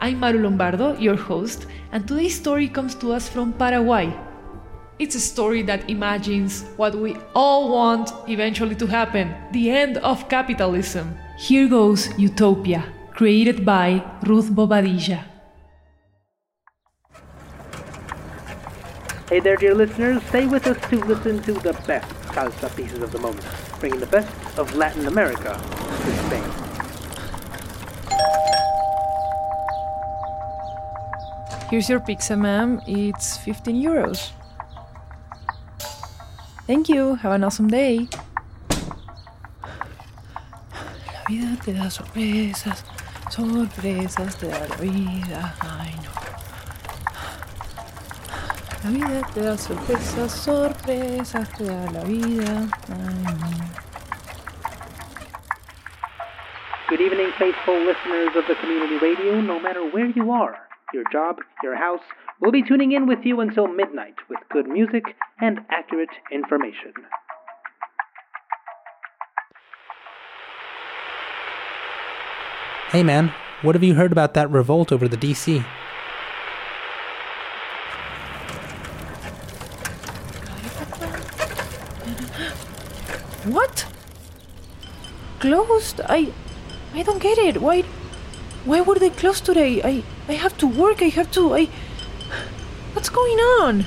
I'm Maru Lombardo, your host, and today's story comes to us from Paraguay. It's a story that imagines what we all want eventually to happen the end of capitalism. Here goes Utopia, created by Ruth Bobadilla. Hey there, dear listeners. Stay with us to listen to the best salsa pieces of the moment, bringing the best of Latin America to Spain. Here's your pizza, ma'am. It's 15 euros. Thank you. Have an awesome day. La vida te da sorpresas, sorpresas te da la vida. Ay, no. La vida te da sorpresas, sorpresas te da la vida. Ay, no. Good evening, faithful listeners of the community radio, no matter where you are, your job, your house. We'll be tuning in with you until midnight with good music and accurate information. Hey man, what have you heard about that revolt over the DC? What? Closed? I I don't get it. Why why were they closed today? I I have to work. I have to I What's going on?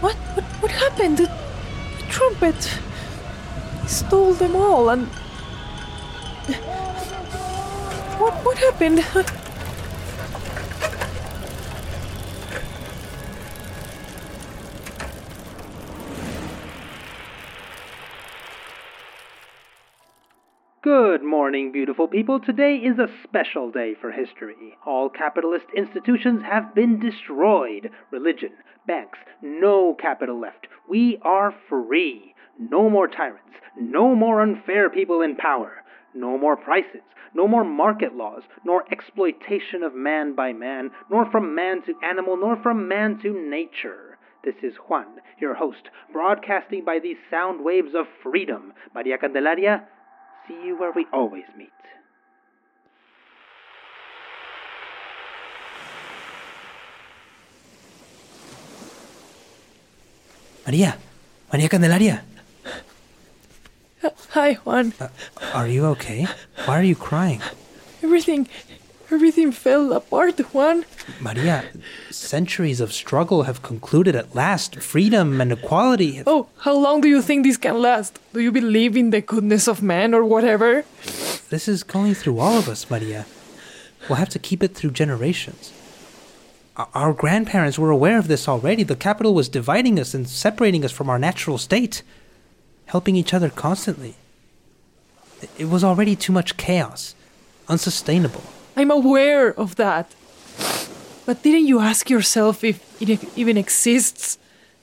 What what what happened? The, the trumpet stole them all and What what happened? Good morning, beautiful people. Today is a special day for history. All capitalist institutions have been destroyed. Religion, banks, no capital left. We are free. No more tyrants. No more unfair people in power. No more prices. No more market laws, nor exploitation of man by man, nor from man to animal, nor from man to nature. This is Juan, your host, broadcasting by these sound waves of freedom. Maria Candelaria, see you where we always meet. Maria, Maria Candelaria, Hi, Juan. Uh, are you okay? Why are you crying? Everything, everything fell apart, Juan. Maria, centuries of struggle have concluded at last. Freedom and equality. have- Oh, how long do you think this can last? Do you believe in the goodness of man or whatever? This is going through all of us, Maria. We'll have to keep it through generations. Our- grandparents were aware of this already. The capital was dividing us and separating us from our natural state, helping each other constantly. It was already too much chaos, unsustainable. I'm aware of that. But didn't you ask yourself if it even exists?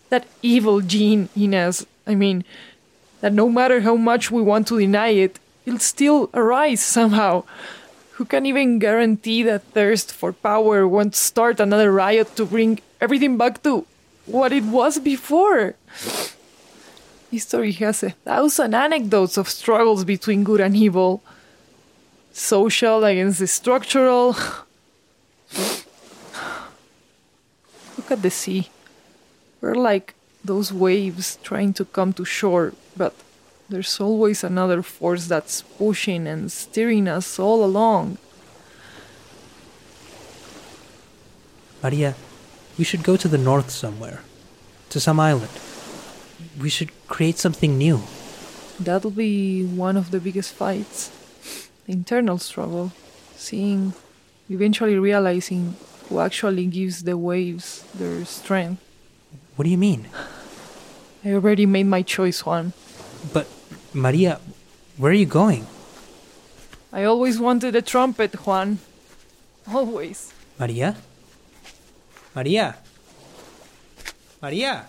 That evil gene in us. I mean, that no matter how much we want to deny it, it'll still arise somehow. Who can even guarantee that thirst for power won't start another riot to bring everything back to what it was before? History has a thousand anecdotes of struggles between good and evil social against the structural. Look at the sea. We're like those waves trying to come to shore, but There's always another force that's pushing and steering us all along. Maria, we should go to the north somewhere, to some island. We should create something new. That'll be one of the biggest fights. The internal struggle. Seeing, eventually realizing who actually gives the waves their strength. What do you mean? I already made my choice, Juan. But, Maria, where are you going? I always wanted a trumpet, Juan. Always. Maria? Maria? Maria?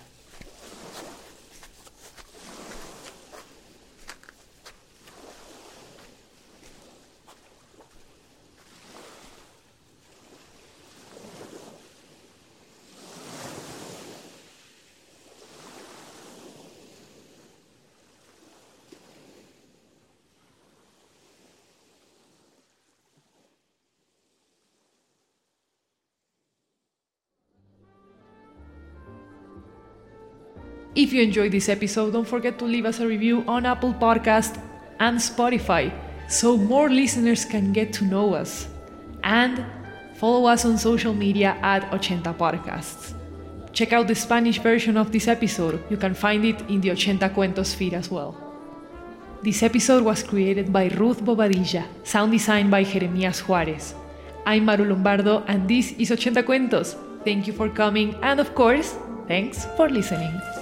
If you enjoyed this episode, don't forget to leave us a review on Apple Podcast and Spotify so more listeners can get to know us. And follow us on social media at Ochenta Podcasts. Check out the Spanish version of this episode. You can find it in the Ochenta Cuentos feed as well. This episode was created by Ruth Bobadilla, sound design by Jeremias Juarez. I'm Maru Lombardo, and this is Ochenta Cuentos. Thank you for coming, and of course, thanks for listening.